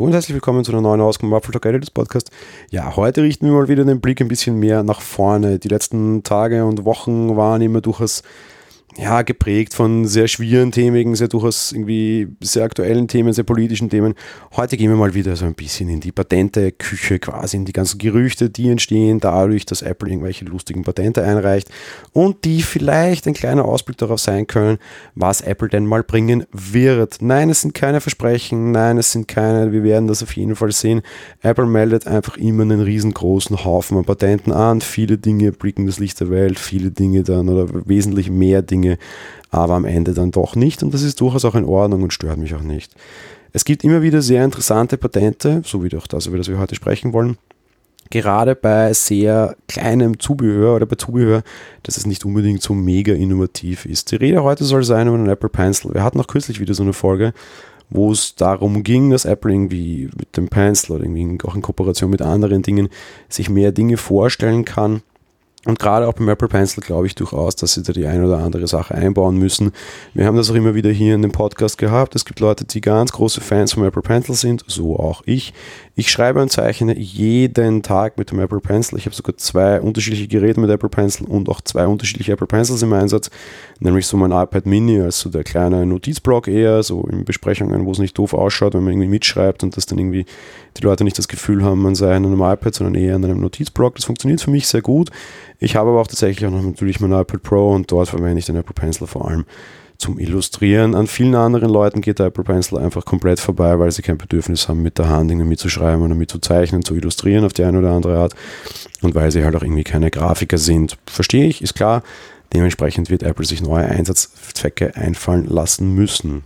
Hallo und herzlich willkommen zu einer neuen Ausgabe Apple Talk Editors Podcast. Ja, heute richten wir mal wieder den Blick ein bisschen mehr nach vorne. Die letzten Tage und Wochen waren immer durchaus ja, geprägt von sehr schwierigen Themen, sehr durchaus irgendwie sehr aktuellen Themen, sehr politischen Themen. Heute gehen wir mal wieder so ein bisschen in die Patente-Küche, quasi in die ganzen Gerüchte, die entstehen dadurch, dass Apple irgendwelche lustigen Patente einreicht und die vielleicht ein kleiner Ausblick darauf sein können, was Apple denn mal bringen wird. Nein, es sind keine Versprechen, nein, es sind keine, wir werden das auf jeden Fall sehen. Apple meldet einfach immer einen riesengroßen Haufen an Patenten an, viele Dinge blicken das Licht der Welt, viele Dinge dann oder wesentlich mehr Dinge Dinge, aber am Ende dann doch nicht und das ist durchaus auch in Ordnung und stört mich auch nicht. Es gibt immer wieder sehr interessante Patente, so wie auch das, über das wir heute sprechen wollen. Gerade bei sehr kleinem Zubehör oder bei Zubehör, dass es nicht unbedingt so mega innovativ ist. Die Rede heute soll sein über einen Apple Pencil. Wir hatten auch kürzlich wieder so eine Folge, wo es darum ging, dass Apple irgendwie mit dem Pencil oder irgendwie auch in Kooperation mit anderen Dingen sich mehr Dinge vorstellen kann und gerade auch beim Apple Pencil glaube ich durchaus, dass sie da die eine oder andere Sache einbauen müssen. Wir haben das auch immer wieder hier in dem Podcast gehabt. Es gibt Leute, die ganz große Fans vom Apple Pencil sind, so auch ich. Ich schreibe und zeichne jeden Tag mit dem Apple Pencil. Ich habe sogar zwei unterschiedliche Geräte mit Apple Pencil und auch zwei unterschiedliche Apple Pencils im Einsatz. Nämlich so mein iPad Mini als so der kleine Notizblock eher, so in Besprechungen, wo es nicht doof ausschaut, wenn man irgendwie mitschreibt und dass dann irgendwie die Leute nicht das Gefühl haben, man sei an einem iPad, sondern eher an einem Notizblock. Das funktioniert für mich sehr gut. Ich habe aber auch tatsächlich auch noch natürlich mein iPad Pro und dort verwende ich den Apple Pencil vor allem zum Illustrieren. An vielen anderen Leuten geht der Apple Pencil einfach komplett vorbei, weil sie kein Bedürfnis haben, mit der Hand Dinge mitzuschreiben oder mitzuzeichnen, zu illustrieren auf die eine oder andere Art und weil sie halt auch irgendwie keine Grafiker sind. Verstehe ich, ist klar. Dementsprechend wird Apple sich neue Einsatzzwecke einfallen lassen müssen.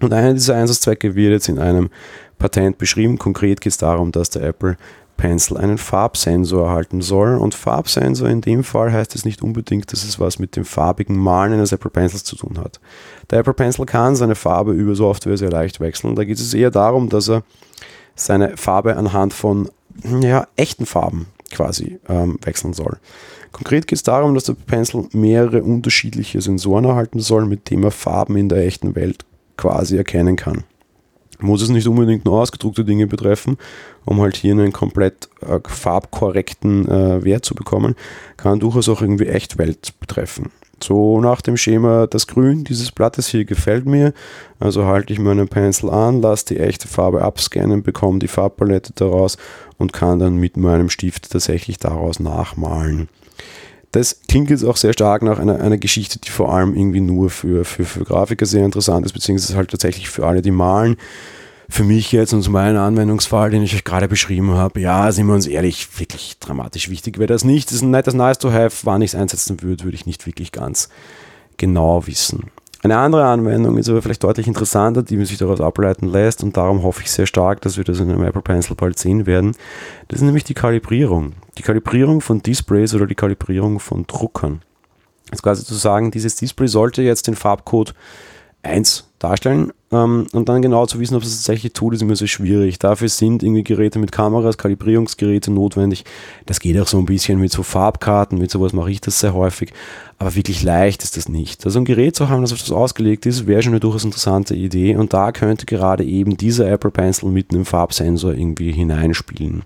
Und einer dieser Einsatzzwecke wird jetzt in einem Patent beschrieben. Konkret geht es darum, dass der Apple Pencil einen Farbsensor erhalten soll. Und Farbsensor in dem Fall heißt es nicht unbedingt, dass es was mit dem farbigen Malen eines Apple Pencils zu tun hat. Der Apple Pencil kann seine Farbe über Software sehr leicht wechseln. Da geht es eher darum, dass er seine Farbe anhand von ja, echten Farben quasi ähm, wechseln soll. Konkret geht es darum, dass der Pencil mehrere unterschiedliche Sensoren erhalten soll, mit dem er Farben in der echten Welt quasi erkennen kann muss es nicht unbedingt nur ausgedruckte Dinge betreffen, um halt hier einen komplett äh, farbkorrekten äh, Wert zu bekommen, kann durchaus auch irgendwie Echtwelt betreffen. So nach dem Schema, das Grün dieses Blattes hier gefällt mir, also halte ich meinen Pencil an, lasse die echte Farbe abscannen, bekomme die Farbpalette daraus und kann dann mit meinem Stift tatsächlich daraus nachmalen. Das klingt jetzt auch sehr stark nach einer, einer Geschichte, die vor allem irgendwie nur für, für, für Grafiker sehr interessant ist, beziehungsweise halt tatsächlich für alle, die malen. Für mich jetzt und zu meinem Anwendungsfall, den ich euch gerade beschrieben habe, ja, sind wir uns ehrlich, wirklich dramatisch wichtig wäre das nicht. Das ist ein nettes Nice to have. Wann ich es einsetzen würde, würde ich nicht wirklich ganz genau wissen. Eine andere Anwendung ist aber vielleicht deutlich interessanter, die man sich daraus ableiten lässt und darum hoffe ich sehr stark, dass wir das in einem Apple Pencil bald sehen werden. Das ist nämlich die Kalibrierung. Die Kalibrierung von Displays oder die Kalibrierung von Druckern. Ist quasi zu sagen, dieses Display sollte jetzt den Farbcode 1 darstellen ähm, und dann genau zu wissen, ob es tatsächlich tut, ist immer so schwierig. Dafür sind irgendwie Geräte mit Kameras, Kalibrierungsgeräte notwendig. Das geht auch so ein bisschen mit so Farbkarten, mit sowas mache ich das sehr häufig, aber wirklich leicht ist das nicht. Also ein Gerät zu haben, das auf das ausgelegt ist, wäre schon eine durchaus interessante Idee und da könnte gerade eben dieser Apple Pencil mit einem Farbsensor irgendwie hineinspielen.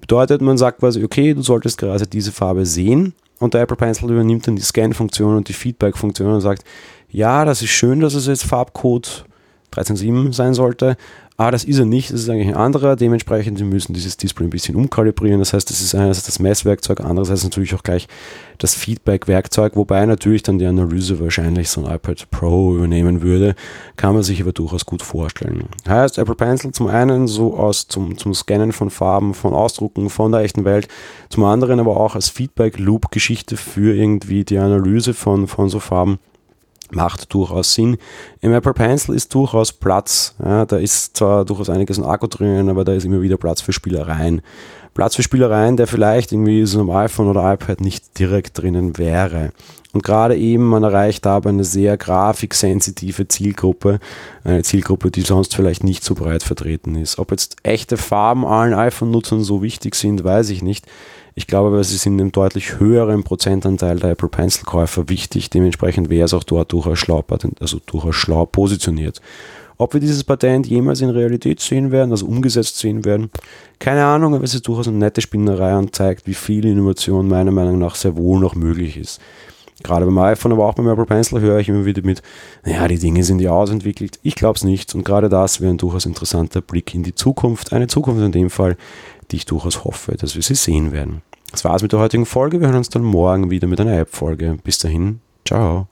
Bedeutet, man sagt quasi, okay, du solltest gerade diese Farbe sehen und der Apple Pencil übernimmt dann die Scan-Funktion und die Feedback-Funktion und sagt, ja, das ist schön, dass es jetzt Farbcode 13.7 sein sollte, aber das ist er nicht, das ist eigentlich ein anderer. Dementsprechend, wir müssen dieses Display ein bisschen umkalibrieren. Das heißt, das ist einerseits das Messwerkzeug, andererseits natürlich auch gleich das Feedback-Werkzeug, wobei natürlich dann die Analyse wahrscheinlich so ein iPad Pro übernehmen würde. Kann man sich aber durchaus gut vorstellen. Heißt, Apple Pencil zum einen so aus zum, zum Scannen von Farben, von Ausdrucken, von der echten Welt, zum anderen aber auch als Feedback-Loop-Geschichte für irgendwie die Analyse von, von so Farben macht durchaus Sinn. Im Apple Pencil ist durchaus Platz. Ja, da ist zwar durchaus einiges an Akku drin, aber da ist immer wieder Platz für Spielereien. Platz für Spielereien, der vielleicht irgendwie so einem iPhone oder iPad nicht direkt drinnen wäre. Und gerade eben, man erreicht dabei eine sehr grafiksensitive Zielgruppe, eine Zielgruppe, die sonst vielleicht nicht so breit vertreten ist. Ob jetzt echte Farben allen iPhone-Nutzern so wichtig sind, weiß ich nicht. Ich glaube aber, sie sind einem deutlich höheren Prozentanteil der Apple Pencil-Käufer wichtig. Dementsprechend wäre es auch dort durchaus schlau, also durchaus schlau positioniert. Ob wir dieses Patent jemals in Realität sehen werden, also umgesetzt sehen werden, keine Ahnung, aber es ist durchaus eine nette Spinnerei und zeigt, wie viel Innovation meiner Meinung nach sehr wohl noch möglich ist. Gerade beim iPhone, aber auch beim Apple Pencil höre ich immer wieder mit, naja, die Dinge sind ja ausentwickelt. Ich glaube es nicht. Und gerade das wäre ein durchaus interessanter Blick in die Zukunft. Eine Zukunft in dem Fall, die ich durchaus hoffe, dass wir sie sehen werden. Das war's mit der heutigen Folge. Wir hören uns dann morgen wieder mit einer App-Folge. Bis dahin, ciao.